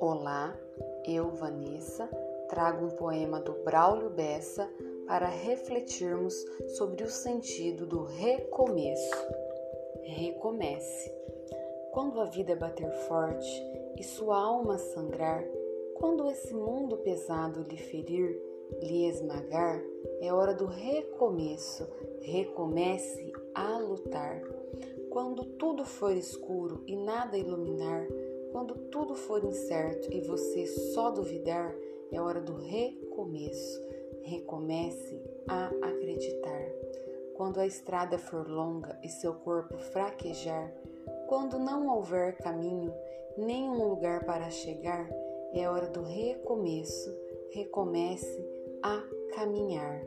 Olá, eu, Vanessa, trago um poema do Braulio Bessa para refletirmos sobre o sentido do recomeço. Recomece. Quando a vida bater forte e sua alma sangrar, quando esse mundo pesado lhe ferir, lhe esmagar, é hora do recomeço. Recomece a lutar. Quando tudo for escuro e nada iluminar, quando tudo for incerto e você só duvidar, é hora do recomeço. Recomece a acreditar. Quando a estrada for longa e seu corpo fraquejar, quando não houver caminho, nenhum lugar para chegar, é hora do recomeço. Recomece a caminhar.